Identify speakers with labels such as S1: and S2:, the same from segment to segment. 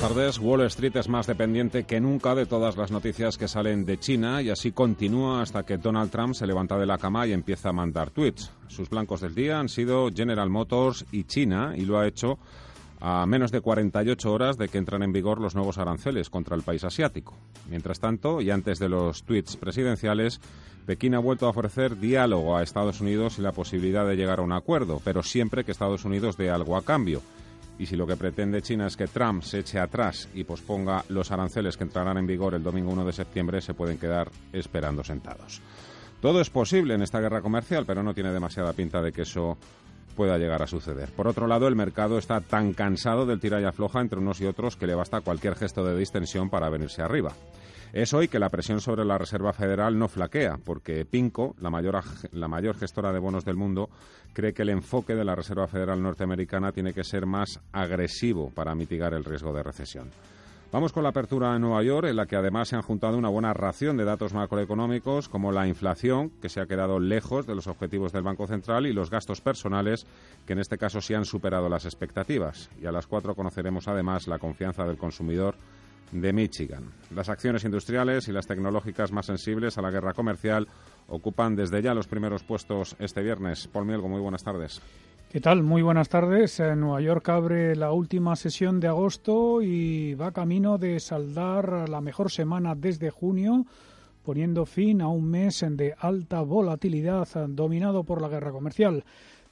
S1: Buenas tardes. Wall Street es más dependiente que nunca de todas las noticias que salen de China y así continúa hasta que Donald Trump se levanta de la cama y empieza a mandar tweets. Sus blancos del día han sido General Motors y China y lo ha hecho a menos de 48 horas de que entran en vigor los nuevos aranceles contra el país asiático. Mientras tanto, y antes de los tweets presidenciales, Pekín ha vuelto a ofrecer diálogo a Estados Unidos y la posibilidad de llegar a un acuerdo, pero siempre que Estados Unidos dé algo a cambio. Y si lo que pretende China es que Trump se eche atrás y posponga los aranceles que entrarán en vigor el domingo 1 de septiembre, se pueden quedar esperando sentados. Todo es posible en esta guerra comercial, pero no tiene demasiada pinta de que eso pueda llegar a suceder. Por otro lado, el mercado está tan cansado del tira y afloja entre unos y otros que le basta cualquier gesto de distensión para venirse arriba. Es hoy que la presión sobre la Reserva Federal no flaquea, porque Pinco, la mayor, la mayor gestora de bonos del mundo, cree que el enfoque de la Reserva Federal norteamericana tiene que ser más agresivo para mitigar el riesgo de recesión. Vamos con la apertura en Nueva York, en la que además se han juntado una buena ración de datos macroeconómicos, como la inflación, que se ha quedado lejos de los objetivos del Banco Central, y los gastos personales, que en este caso sí han superado las expectativas. Y a las cuatro conoceremos además la confianza del consumidor de Michigan. Las acciones industriales y las tecnológicas más sensibles a la guerra comercial ocupan desde ya los primeros puestos este viernes. Paul Mielgo, muy buenas tardes.
S2: ¿Qué tal? Muy buenas tardes. En Nueva York abre la última sesión de agosto y va camino de saldar la mejor semana desde junio, poniendo fin a un mes de alta volatilidad dominado por la guerra comercial.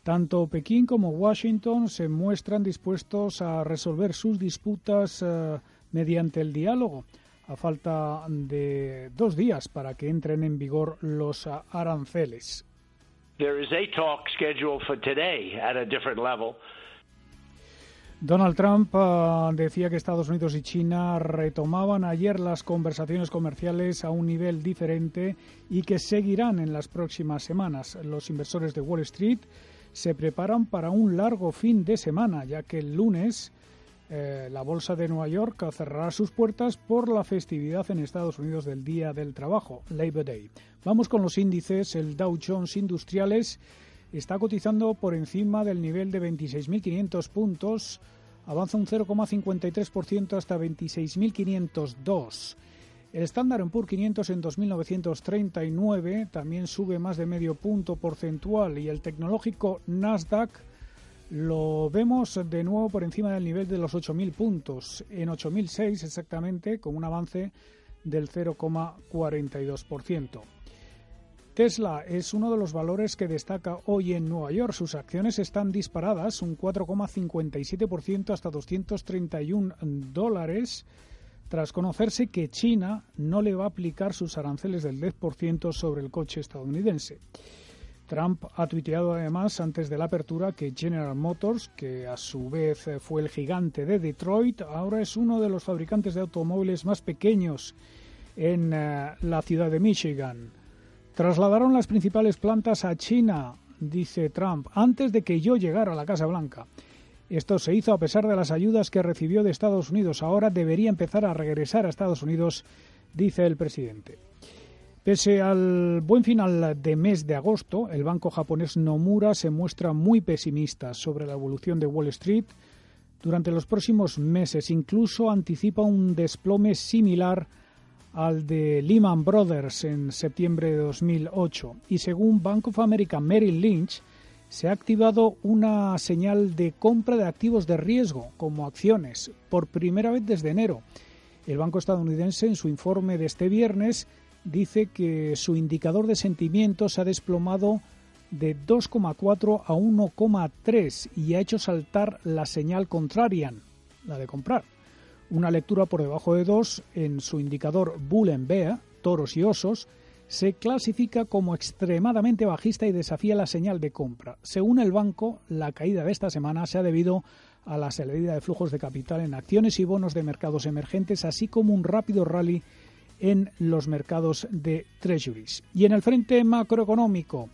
S2: Tanto Pekín como Washington se muestran dispuestos a resolver sus disputas eh, mediante el diálogo, a falta de dos días para que entren en vigor los aranceles. Donald Trump uh, decía que Estados Unidos y China retomaban ayer las conversaciones comerciales a un nivel diferente y que seguirán en las próximas semanas. Los inversores de Wall Street se preparan para un largo fin de semana, ya que el lunes eh, la Bolsa de Nueva York cerrará sus puertas por la festividad en Estados Unidos del Día del Trabajo, Labor Day. Vamos con los índices. El Dow Jones Industriales está cotizando por encima del nivel de 26.500 puntos. Avanza un 0,53% hasta 26.502. El Standard Poor's 500 en 2.939 también sube más de medio punto porcentual y el tecnológico Nasdaq lo vemos de nuevo por encima del nivel de los 8.000 puntos, en 8.006 exactamente, con un avance del 0,42%. Tesla es uno de los valores que destaca hoy en Nueva York. Sus acciones están disparadas un 4,57% hasta 231 dólares tras conocerse que China no le va a aplicar sus aranceles del 10% sobre el coche estadounidense. Trump ha tuiteado además antes de la apertura que General Motors, que a su vez fue el gigante de Detroit, ahora es uno de los fabricantes de automóviles más pequeños en eh, la ciudad de Michigan. Trasladaron las principales plantas a China, dice Trump, antes de que yo llegara a la Casa Blanca. Esto se hizo a pesar de las ayudas que recibió de Estados Unidos. Ahora debería empezar a regresar a Estados Unidos, dice el presidente. Pese al buen final de mes de agosto, el banco japonés Nomura se muestra muy pesimista sobre la evolución de Wall Street durante los próximos meses. Incluso anticipa un desplome similar al de Lehman Brothers en septiembre de 2008. Y según Bank of America Merrill Lynch, se ha activado una señal de compra de activos de riesgo, como acciones, por primera vez desde enero. El banco estadounidense, en su informe de este viernes, dice que su indicador de sentimientos ha desplomado de 2,4 a 1,3 y ha hecho saltar la señal contrarian, la de comprar. Una lectura por debajo de 2 en su indicador Bull and Bear, toros y osos, se clasifica como extremadamente bajista y desafía la señal de compra. Según el banco, la caída de esta semana se ha debido a la salida de flujos de capital en acciones y bonos de mercados emergentes, así como un rápido rally en los mercados de treasuries. Y en el frente macroeconómico,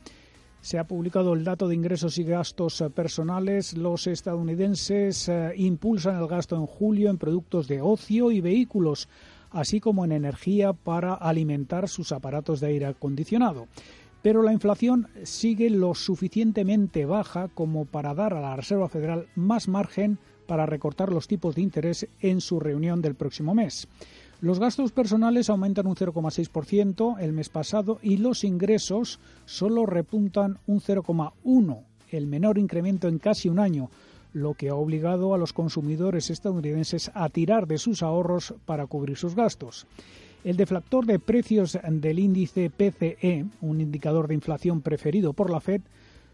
S2: Se ha publicado el dato de ingresos y gastos personales. Los estadounidenses eh, impulsan el gasto en julio en productos de ocio y vehículos, así como en energía para alimentar sus aparatos de aire acondicionado. Pero la inflación sigue lo suficientemente baja como para dar a la Reserva Federal más margen para recortar los tipos de interés en su reunión del próximo mes. Los gastos personales aumentan un 0,6% el mes pasado y los ingresos solo repuntan un 0,1%, el menor incremento en casi un año, lo que ha obligado a los consumidores estadounidenses a tirar de sus ahorros para cubrir sus gastos. El deflactor de precios del índice PCE, un indicador de inflación preferido por la Fed,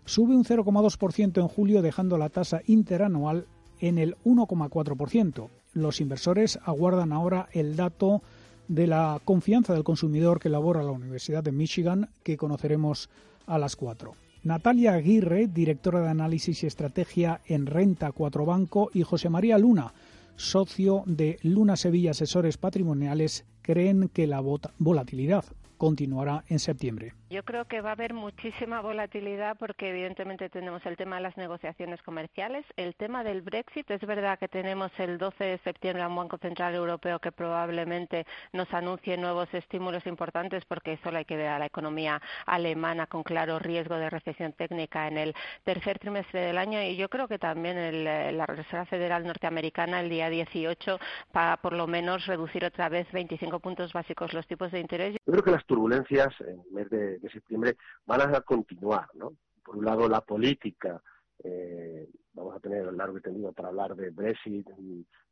S2: sube un 0,2% en julio, dejando la tasa interanual en el 1,4%. Los inversores aguardan ahora el dato de la confianza del consumidor que elabora la Universidad de Michigan, que conoceremos a las 4. Natalia Aguirre, directora de análisis y estrategia en Renta 4 Banco, y José María Luna, socio de Luna Sevilla Asesores Patrimoniales, creen que la volatilidad continuará en septiembre.
S3: Yo creo que va a haber muchísima volatilidad porque evidentemente tenemos el tema de las negociaciones comerciales, el tema del Brexit. Es verdad que tenemos el 12 de septiembre a un Banco Central Europeo que probablemente nos anuncie nuevos estímulos importantes porque solo hay que ver a la economía alemana con claro riesgo de recesión técnica en el tercer trimestre del año y yo creo que también la Reserva Federal norteamericana el día 18 para por lo menos reducir otra vez 25 puntos básicos los tipos de interés.
S4: Yo creo que las turbulencias en el mes de, septiembre van a continuar, ¿no? Por un lado, la política, eh, vamos a tener largo y tendido para hablar de Brexit,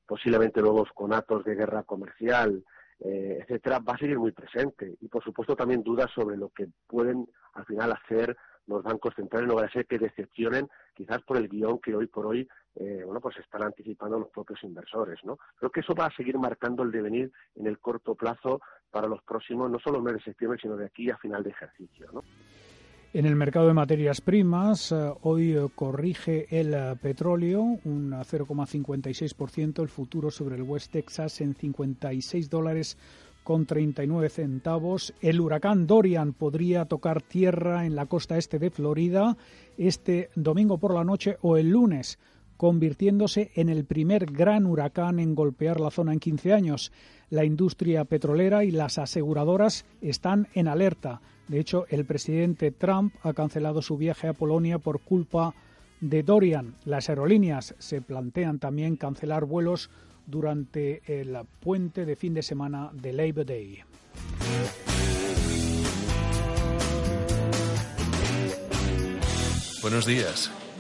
S4: posiblemente nuevos conatos de guerra comercial, eh, etcétera, va a seguir muy presente. Y, por supuesto, también dudas sobre lo que pueden al final hacer los bancos centrales. No va a ser que decepcionen quizás por el guion que hoy por hoy eh, bueno, pues están anticipando los propios inversores. ¿no? Creo que eso va a seguir marcando el devenir en el corto plazo para los próximos, no solo meses de septiembre, sino de aquí a final de ejercicio.
S2: En el mercado de materias primas, eh, hoy eh, corrige el petróleo un 0,56%, el futuro sobre el West Texas en 56 dólares con 39 centavos. El huracán Dorian podría tocar tierra en la costa este de Florida este domingo por la noche o el lunes convirtiéndose en el primer gran huracán en golpear la zona en 15 años. La industria petrolera y las aseguradoras están en alerta. De hecho, el presidente Trump ha cancelado su viaje a Polonia por culpa de Dorian. Las aerolíneas se plantean también cancelar vuelos durante el puente de fin de semana de Labor Day.
S5: Buenos días.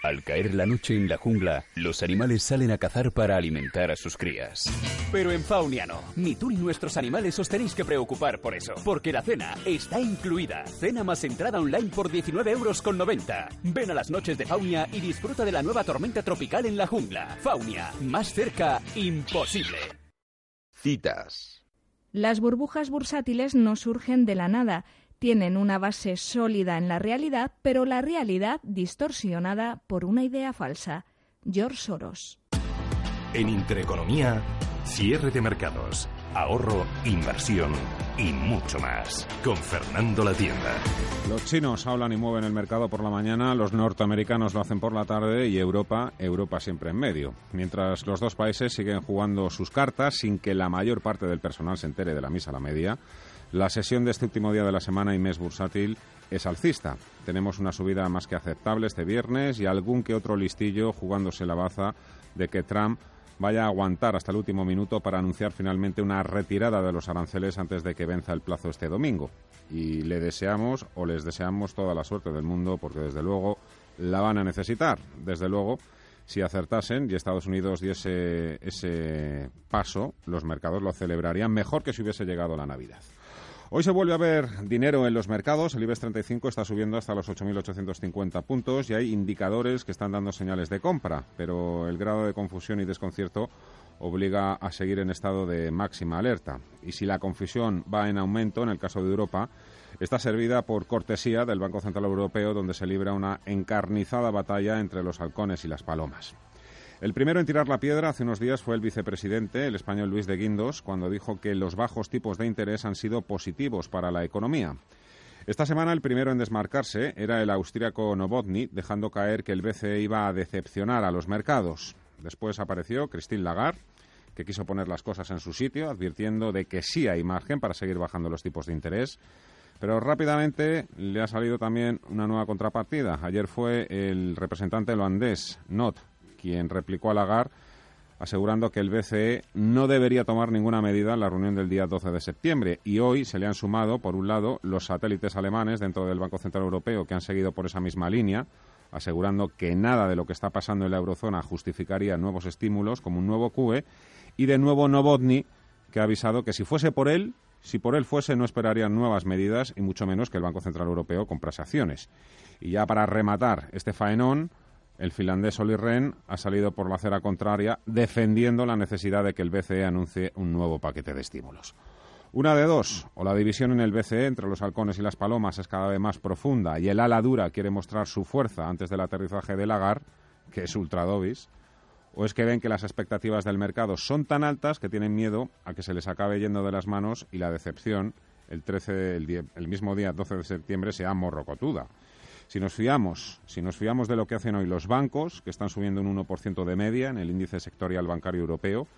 S6: Al caer la noche en la jungla, los animales salen a cazar para alimentar a sus crías.
S7: Pero en Faunia no. Ni tú ni nuestros animales os tenéis que preocupar por eso. Porque la cena está incluida. Cena más entrada online por 19 euros con 90. Ven a las noches de Faunia y disfruta de la nueva tormenta tropical en la jungla. Faunia, más cerca, imposible.
S8: Citas.
S9: Las burbujas bursátiles no surgen de la nada tienen una base sólida en la realidad, pero la realidad distorsionada por una idea falsa. George Soros.
S10: En Intereconomía, cierre de mercados, ahorro, inversión y mucho más. Con Fernando La Tienda.
S1: Los chinos hablan y mueven el mercado por la mañana, los norteamericanos lo hacen por la tarde y Europa, Europa siempre en medio. Mientras los dos países siguen jugando sus cartas sin que la mayor parte del personal se entere de la misa a la media, la sesión de este último día de la semana y mes bursátil es alcista. Tenemos una subida más que aceptable este viernes y algún que otro listillo jugándose la baza de que Trump vaya a aguantar hasta el último minuto para anunciar finalmente una retirada de los aranceles antes de que venza el plazo este domingo. Y le deseamos o les deseamos toda la suerte del mundo porque desde luego la van a necesitar. Desde luego Si acertasen y Estados Unidos diese ese paso, los mercados lo celebrarían mejor que si hubiese llegado la Navidad. Hoy se vuelve a ver dinero en los mercados. El IBEX 35 está subiendo hasta los 8.850 puntos y hay indicadores que están dando señales de compra, pero el grado de confusión y desconcierto obliga a seguir en estado de máxima alerta. Y si la confusión va en aumento, en el caso de Europa, está servida por cortesía del Banco Central Europeo, donde se libra una encarnizada batalla entre los halcones y las palomas. El primero en tirar la piedra hace unos días fue el vicepresidente, el español Luis de Guindos, cuando dijo que los bajos tipos de interés han sido positivos para la economía. Esta semana el primero en desmarcarse era el austríaco Novotny, dejando caer que el BCE iba a decepcionar a los mercados. Después apareció Christine Lagarde, que quiso poner las cosas en su sitio, advirtiendo de que sí hay margen para seguir bajando los tipos de interés. Pero rápidamente le ha salido también una nueva contrapartida. Ayer fue el representante holandés, Not, quien replicó a Lagarde asegurando que el BCE no debería tomar ninguna medida en la reunión del día 12 de septiembre. Y hoy se le han sumado, por un lado, los satélites alemanes dentro del Banco Central Europeo que han seguido por esa misma línea, asegurando que nada de lo que está pasando en la eurozona justificaría nuevos estímulos, como un nuevo QE, y de nuevo Novotny, que ha avisado que si fuese por él, si por él fuese, no esperarían nuevas medidas y mucho menos que el Banco Central Europeo comprase acciones. Y ya para rematar este faenón, el finlandés Olli Rehn ha salido por la acera contraria defendiendo la necesidad de que el BCE anuncie un nuevo paquete de estímulos. Una de dos, o la división en el BCE entre los halcones y las palomas es cada vez más profunda y el ala dura quiere mostrar su fuerza antes del aterrizaje de Lagar, que es ultra dobis, o es que ven que las expectativas del mercado son tan altas que tienen miedo a que se les acabe yendo de las manos y la decepción el, 13, el, el mismo día 12 de septiembre sea morrocotuda. Si nos fiamos, si nos fiamos de lo que hacen hoy los bancos, que están subiendo un 1% de media en el índice sectorial bancario europeo,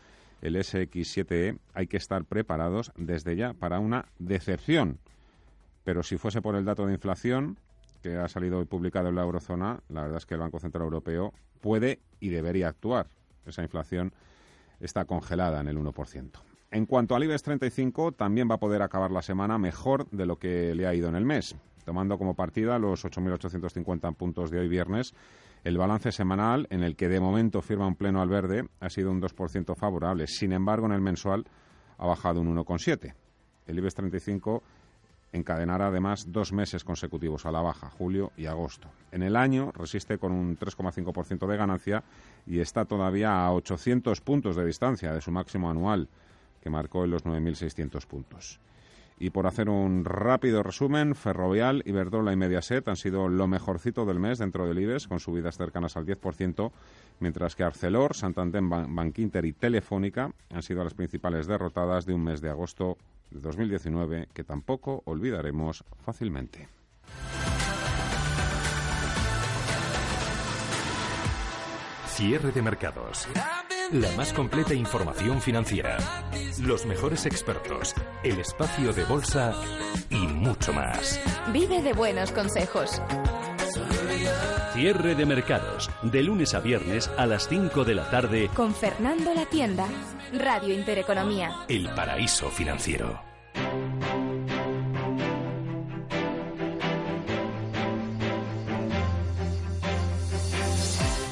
S1: el SX7E, hay que estar preparados desde ya para una decepción. Pero si fuese por el dato de inflación que ha salido hoy publicado en la eurozona, la verdad es que el Banco Central Europeo puede y debería actuar. Esa inflación está congelada en el 1%. En cuanto al IBEX 35, también va a poder acabar la semana mejor de lo que le ha ido en el mes tomando como partida los 8.850 puntos de hoy viernes. El balance semanal, en el que de momento firma un pleno al verde, ha sido un 2% favorable. Sin embargo, en el mensual ha bajado un 1,7. El IBEX 35 encadenará además dos meses consecutivos a la baja, julio y agosto. En el año resiste con un 3,5% de ganancia y está todavía a 800 puntos de distancia de su máximo anual, que marcó en los 9.600 puntos. Y por hacer un rápido resumen, Ferrovial, Iberdrola y Mediaset han sido lo mejorcito del mes dentro del IBEX, con subidas cercanas al 10%, mientras que Arcelor, Santander, Bankinter y Telefónica han sido las principales derrotadas de un mes de agosto de 2019 que tampoco olvidaremos fácilmente.
S10: Cierre de mercados. La más completa información financiera. Los mejores expertos. El espacio de bolsa y mucho más.
S9: Vive de buenos consejos.
S5: Cierre de mercados. De lunes a viernes a las 5 de la tarde.
S9: Con Fernando La Tienda. Radio Intereconomía.
S10: El paraíso financiero.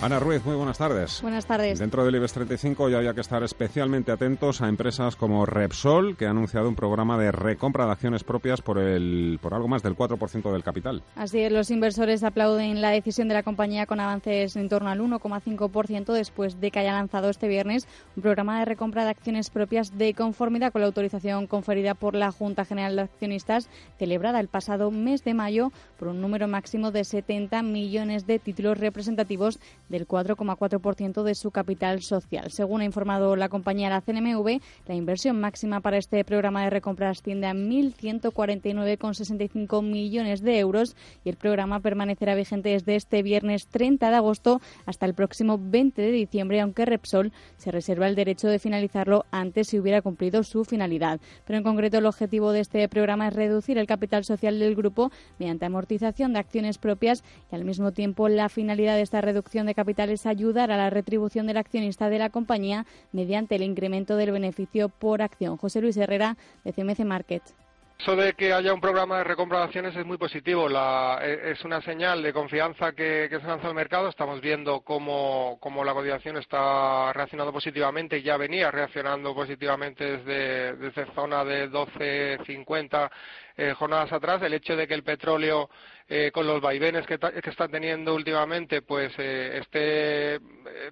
S1: Ana Ruiz, muy buenas tardes.
S11: Buenas tardes.
S1: Dentro del IBEX 35 ya había que estar especialmente atentos a empresas como Repsol, que ha anunciado un programa de recompra de acciones propias por, el, por algo más del 4% del capital.
S11: Así es, los inversores aplauden la decisión de la compañía con avances en torno al 1,5% después de que haya lanzado este viernes un programa de recompra de acciones propias de conformidad con la autorización conferida por la Junta General de Accionistas, celebrada el pasado mes de mayo por un número máximo de 70 millones de títulos representativos del 4,4% de su capital social. Según ha informado la compañía la CNMV, la inversión máxima para este programa de recompra asciende a 1.149,65 millones de euros y el programa permanecerá vigente desde este viernes 30 de agosto hasta el próximo 20 de diciembre, aunque Repsol se reserva el derecho de finalizarlo antes si hubiera cumplido su finalidad. Pero en concreto el objetivo de este programa es reducir el capital social del grupo mediante amortización de acciones propias y al mismo tiempo la finalidad de esta reducción de capital es ayudar a la retribución del accionista de la compañía mediante el incremento del beneficio por acción. José Luis Herrera, de CMC Market.
S12: Eso de que haya un programa de recompra de acciones es muy positivo. E, es una señal de confianza que, se lanza al mercado. Estamos viendo cómo, la cotización está reaccionando positivamente ya venía reaccionando positivamente desde, desde zona de 12.50 eh, jornadas atrás. El hecho de que el petróleo, eh, con los vaivenes que, que, está teniendo últimamente, pues eh, esté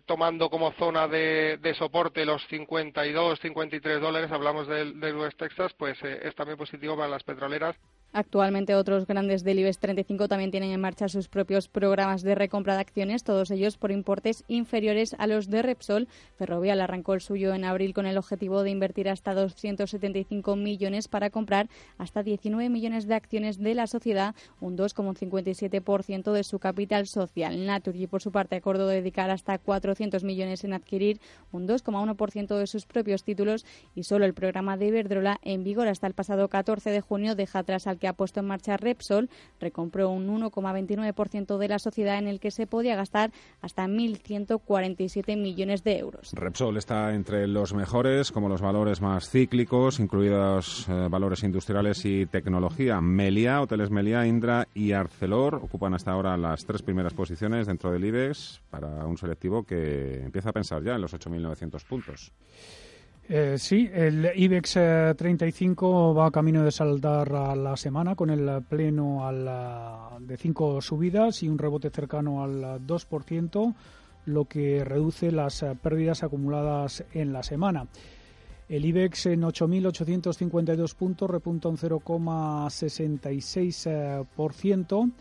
S12: tomando como zona de, soporte los 52, 53 dólares, hablamos del, del West Texas, pues es también positivo para las petroleras.
S11: Actualmente otros grandes del IBEX 35 también tienen en marcha sus propios programas de recompra de acciones, todos ellos por importes inferiores a los de Repsol. Ferrovial arrancó el suyo en abril con el objetivo de invertir hasta 275 millones para comprar hasta 19 millones de acciones de la sociedad, un 2,57% de su capital social. Naturgy, por su parte, acordó dedicar hasta 400 millones en adquirir un 2,1% de sus propios títulos y solo el programa de Iberdrola en vigor hasta el pasado 14 de junio deja atrás al que ha puesto en marcha Repsol, recompró un 1,29% de la sociedad en el que se podía gastar hasta 1.147 millones de euros.
S1: Repsol está entre los mejores, como los valores más cíclicos, incluidos eh, valores industriales y tecnología. Melia, Hoteles Melia, Indra y Arcelor ocupan hasta ahora las tres primeras posiciones dentro del IBEX para un selectivo que empieza a pensar ya en los 8.900 puntos.
S2: Eh, sí, el IBEX 35 eh, va camino de saldar a la semana con el pleno de cinco subidas y un rebote cercano al 2%, lo que reduce las eh, pérdidas acumuladas en la semana. El IBEX en 8.852 puntos repunta un 0,66%.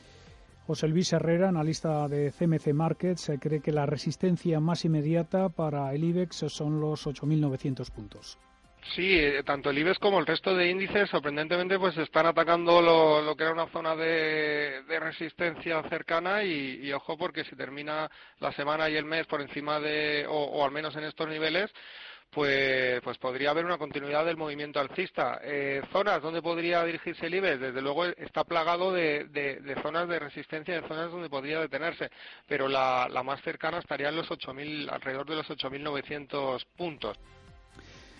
S2: José Luis Herrera, analista de CMC Markets, cree que la resistencia más inmediata para el IBEX son los 8.900 puntos.
S12: Sí, eh, tanto el IBEX como el resto de índices, sorprendentemente, pues están atacando lo, que era una zona de, resistencia cercana y, ojo porque si termina la semana y el mes por encima de, o al menos en estos niveles, pues, pues podría haber una continuidad del movimiento alcista. Eh, zonas donde podría dirigirse el IBEX, desde luego está plagado de, zonas de resistencia, de zonas donde podría detenerse, pero la, más cercana estaría en los 8.000, alrededor de los 8.900 puntos.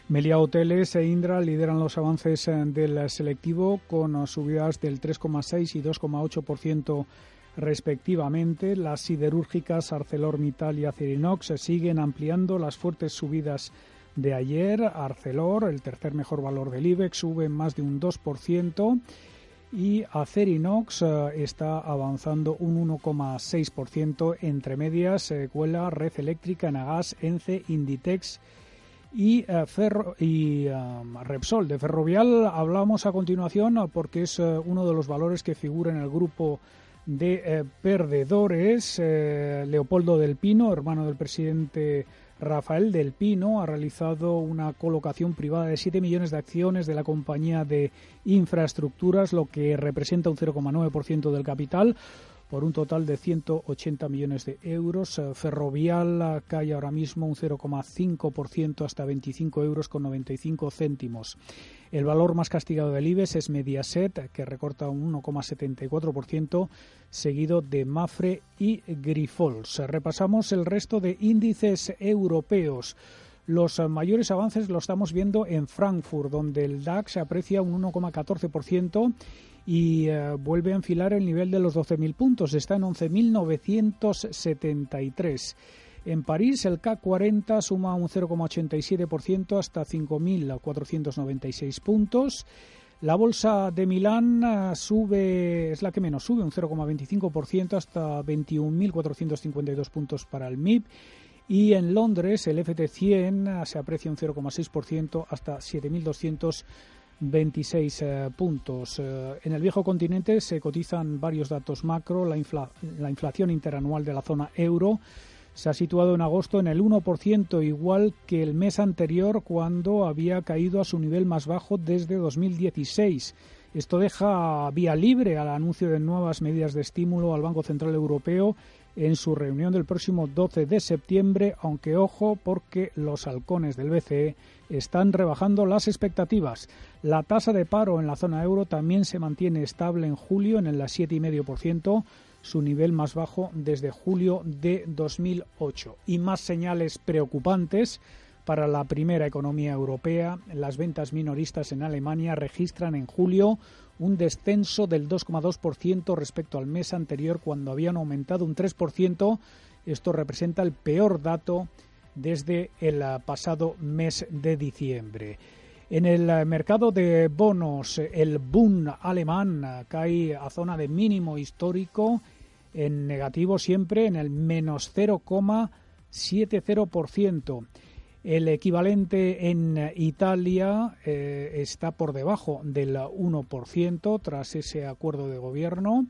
S2: Melia Hoteles e Indra lideran los avances eh, del selectivo con subidas del 3,6 y 2,8% respectivamente. Las siderúrgicas ArcelorMittal y Acerinox siguen ampliando las fuertes subidas de ayer. Arcelor, el tercer mejor valor del IBEX, sube más de un 2% y Acerinox eh, está avanzando un 1,6%. Entre medias, eh, cuela Red Eléctrica, Nagas, Ence, Inditex y, eh, Ferro, y Repsol. De Ferrovial hablamos a continuación porque es uno de los valores que figura en el grupo de perdedores. Leopoldo del Pino, hermano del presidente Rafael del Pino ha realizado una colocación privada de 7 millones de acciones de la compañía de infraestructuras, lo que representa un 0,9% del capital por un total de 180 millones de euros. Eh, Ferrovial cae ahora mismo un 0,5% hasta 25 euros con 95 céntimos. El valor más castigado del IBEX es Mediaset, que recorta un 1,74%, seguido de Mafre y Grifols. Repasamos el resto de índices europeos. Los mayores avances los estamos viendo en Frankfurt, donde el DAX aprecia un 1,14% y eh, vuelve a enfilar el nivel de los 12.000 puntos. Está en 11.973. En París el CAC 40 suma un 0,87% hasta 5.496 puntos. La bolsa de Milán eh, sube, es la que menos sube, un 0,25% hasta 21.452 puntos para el MIB. Y en Londres el FT100 eh, se aprecia un 0,6% hasta 7.200 26 eh, puntos. En el viejo continente se cotizan varios datos macro. La, la, inflación interanual de la zona euro se ha situado en agosto en el 1%, igual que el mes anterior cuando había caído a su nivel más bajo desde 2016. Esto deja vía libre al anuncio de nuevas medidas de estímulo al Banco Central Europeo en su reunión del próximo 12 de septiembre, aunque ojo porque los halcones del BCE están rebajando las expectativas. La tasa de paro en la zona euro también se mantiene estable en julio en el 7,5%, su nivel más bajo desde julio de 2008. Y más señales preocupantes para la primera economía europea. Las ventas minoristas en Alemania registran en julio un descenso del 2,2% respecto al mes anterior cuando habían aumentado un 3%. Esto representa el peor dato desde el pasado mes de diciembre. En el mercado de bonos, el Bund alemán cae a zona de mínimo histórico, en negativo siempre en el menos 0,70%. El equivalente en Italia eh, está por debajo del 1% tras ese acuerdo de gobierno.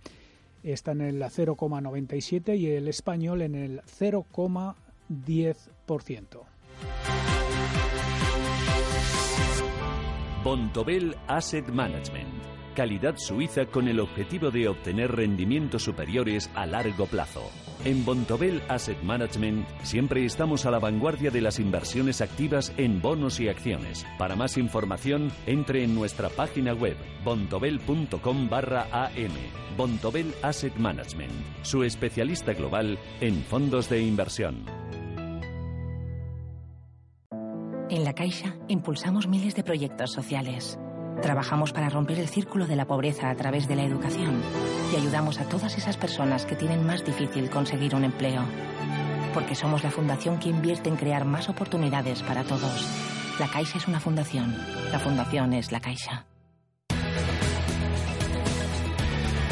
S2: Está en el 0,97 y el español en el 0,10%.
S13: Bontobel Asset Management. Calidad suiza con el objetivo de obtener rendimientos superiores a largo plazo. En Bontobel Asset Management siempre estamos a la vanguardia de las inversiones activas en bonos y acciones. Para más información, entre en nuestra página web bontobel.com barra am. Bontobel Asset Management, su especialista global en fondos de inversión.
S14: En La Caixa impulsamos miles de proyectos sociales. Trabajamos para romper el círculo de la pobreza a través de la educación y ayudamos a todas esas personas que tienen más difícil conseguir un empleo. Porque somos la fundación que invierte en crear más oportunidades para todos. La Caixa es una fundación. La fundación es La Caixa.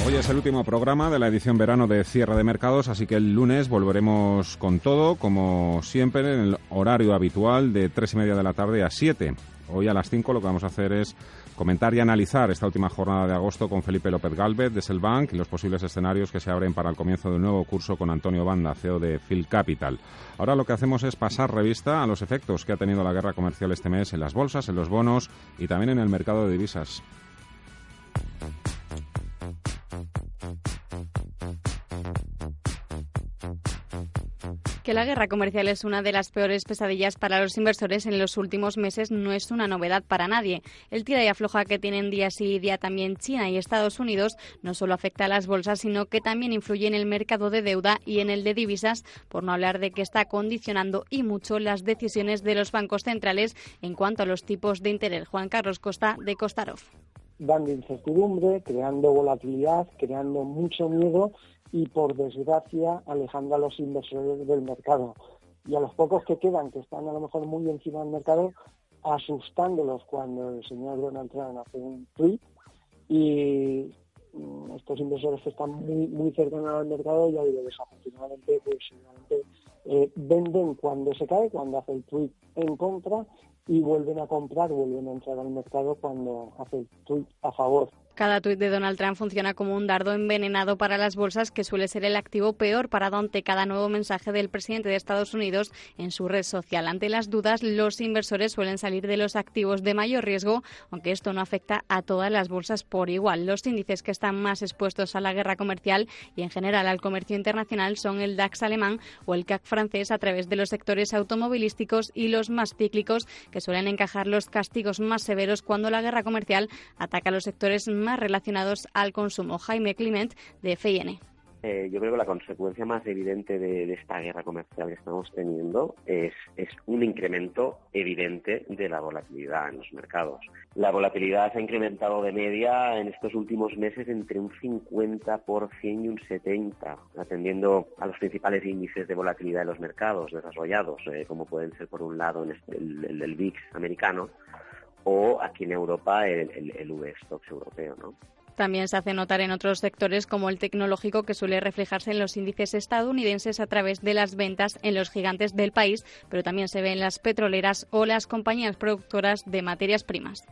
S1: Hoy es el último programa de la edición verano de Cierre de Mercados, así que el lunes volveremos con todo, como siempre, en el horario habitual de tres y media de la tarde a 7. Hoy a las 5 lo que vamos a hacer es comentar y analizar esta última jornada de agosto con Felipe López Galvez de Selbank y los posibles escenarios que se abren para el comienzo del nuevo curso con Antonio Banda, CEO de Phil Capital. Ahora lo que hacemos es pasar revista a los efectos que ha tenido la guerra comercial este mes en las bolsas, en los bonos y también en el mercado de divisas.
S11: Que la guerra comercial es una de las peores pesadillas para los inversores en los últimos meses no es una novedad para nadie. El tira y afloja que tienen día sí y día también China y Estados Unidos no solo afecta a las bolsas, sino que también influye en el mercado de deuda y en el de divisas, por no hablar de que está condicionando y mucho las decisiones de los bancos centrales en cuanto a los tipos de interés. Juan Carlos Costa, de Costarov.
S15: Dando incertidumbre, creando volatilidad, creando mucho miedo y por desgracia alejando a los inversores del mercado. Y a los pocos que quedan, que están a lo mejor muy encima del mercado, asustándolos cuando el señor Donald Trump hace un tweet y mm, estos inversores que están muy muy cercanos al mercado, ya digo, desafortunadamente, pues venden cuando se cae, cuando hace el tweet en contra y vuelven a comprar, vuelven a entrar al mercado cuando hace el tweet a favor.
S11: Cada tuit de Donald Trump funciona como un dardo envenenado para las bolsas, que suele ser el activo peor para ante cada nuevo mensaje del presidente de Estados Unidos en su red social. Ante las dudas, los inversores suelen salir de los activos de mayor riesgo, aunque esto no afecta a todas las bolsas por igual. Los índices que están más expuestos a la guerra comercial y en general al comercio internacional son el DAX alemán o el CAC francés a través de los sectores automovilísticos y los más cíclicos, que suelen encajar los castigos más severos cuando la guerra comercial ataca a los sectores más relacionados al consumo. Jaime Clement, de FIN.
S16: Eh, yo creo que la consecuencia más evidente de, esta guerra comercial que estamos teniendo es, es, un incremento evidente de la volatilidad en los mercados. La volatilidad se ha incrementado de media en estos últimos meses entre un 50% y un 70%, atendiendo a los principales índices de volatilidad de los mercados desarrollados, eh, como pueden ser por un lado el, el, el VIX americano, o aquí en Europa el, el, el V-Stocks europeo, ¿no?
S11: También se hace notar en otros sectores como el tecnológico que suele reflejarse en los índices estadounidenses a través de las ventas en los gigantes del país, pero también se ve en las petroleras o las compañías productoras de materias primas.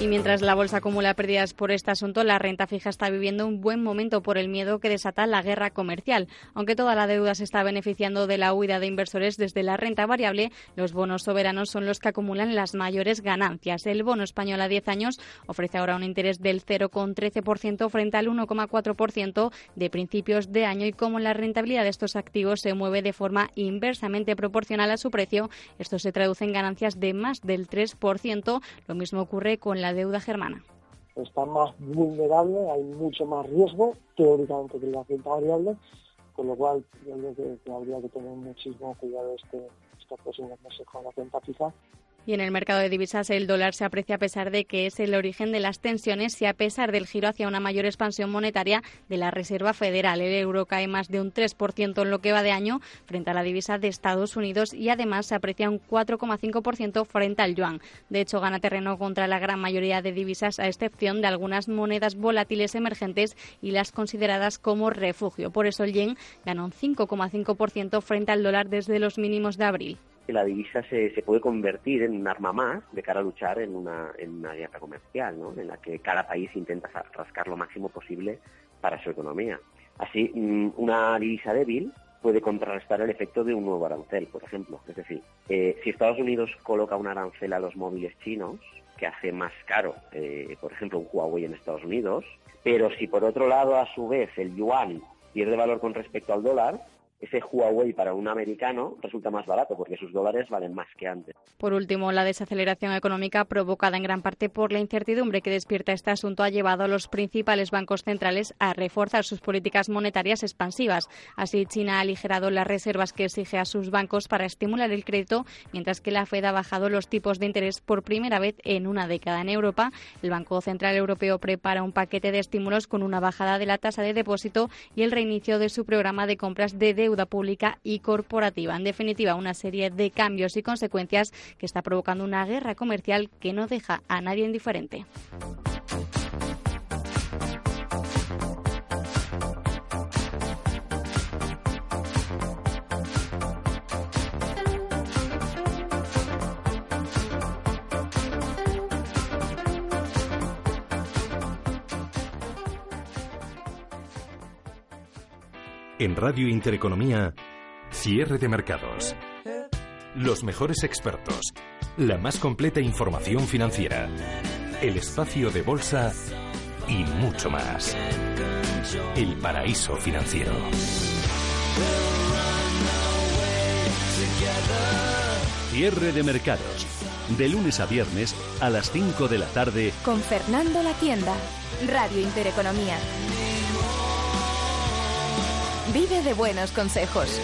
S11: Y mientras la bolsa acumula pérdidas por este asunto, la renta fija está viviendo un buen momento por el miedo que desata la guerra comercial. Aunque toda la deuda se está beneficiando de la huida de inversores desde la renta variable, los bonos soberanos son los que acumulan las mayores ganancias. El bono español a 10 años ofrece ahora un interés del 0,13% frente al 1,4% de principios de año y como la rentabilidad de estos activos se mueve de forma inversamente proporcional a su precio, esto se traduce en ganancias de más del 3%. Lo mismo ocurre con la deuda germana.
S15: está más vulnerable, hay mucho más riesgo, teóricamente, que la renta variable, con lo cual yo creo que, habría que tener muchísimo cuidado este, estos próximos meses con la renta fija
S11: y en el mercado de divisas el dólar se aprecia a pesar de que es el origen de las tensiones y a pesar del giro hacia una mayor expansión monetaria de la Reserva Federal. El euro cae más de un 3% en lo que va de año frente a la divisa de Estados Unidos y además se aprecia un 4,5% frente al yuan. De hecho, gana terreno contra la gran mayoría de divisas a excepción de algunas monedas volátiles emergentes y las consideradas como refugio. Por eso el yen gana un 5,5% frente al dólar desde los mínimos de abril
S16: que la divisa se, se, puede convertir en un arma más de cara a luchar en una, en una guerra comercial, ¿no? en la que cada país intenta rascar lo máximo posible para su economía. Así, mm, una divisa débil puede contrarrestar el efecto de un nuevo arancel, por ejemplo. Es decir, eh, si Estados Unidos coloca un arancel a los móviles chinos, que hace más caro, eh, por ejemplo, un Huawei en Estados Unidos, pero si por otro lado, a su vez, el yuan pierde valor con respecto al dólar, ese Huawei para un americano resulta más barato porque sus dólares valen más que antes.
S11: Por último, la desaceleración económica provocada en gran parte por la incertidumbre que despierta este asunto ha llevado a los principales bancos centrales a reforzar sus políticas monetarias expansivas. Así, China ha aligerado las reservas que exige a sus bancos para estimular el crédito, mientras que la Fed ha bajado los tipos de interés por primera vez en una década. En Europa, el Banco Central Europeo prepara un paquete de estímulos con una bajada de la tasa de depósito y el reinicio de su programa de compras de deuda deuda pública y corporativa. En definitiva, una serie de cambios y consecuencias que está provocando una guerra comercial que no deja a nadie indiferente.
S10: En Radio Intereconomía, cierre de mercados. Los mejores expertos, la más completa información financiera, el espacio de bolsa y mucho más. El paraíso financiero.
S13: Cierre de mercados. De lunes a viernes a las 5 de la tarde.
S9: Con Fernando La Tienda. Radio Intereconomía. Vive de buenos consejos.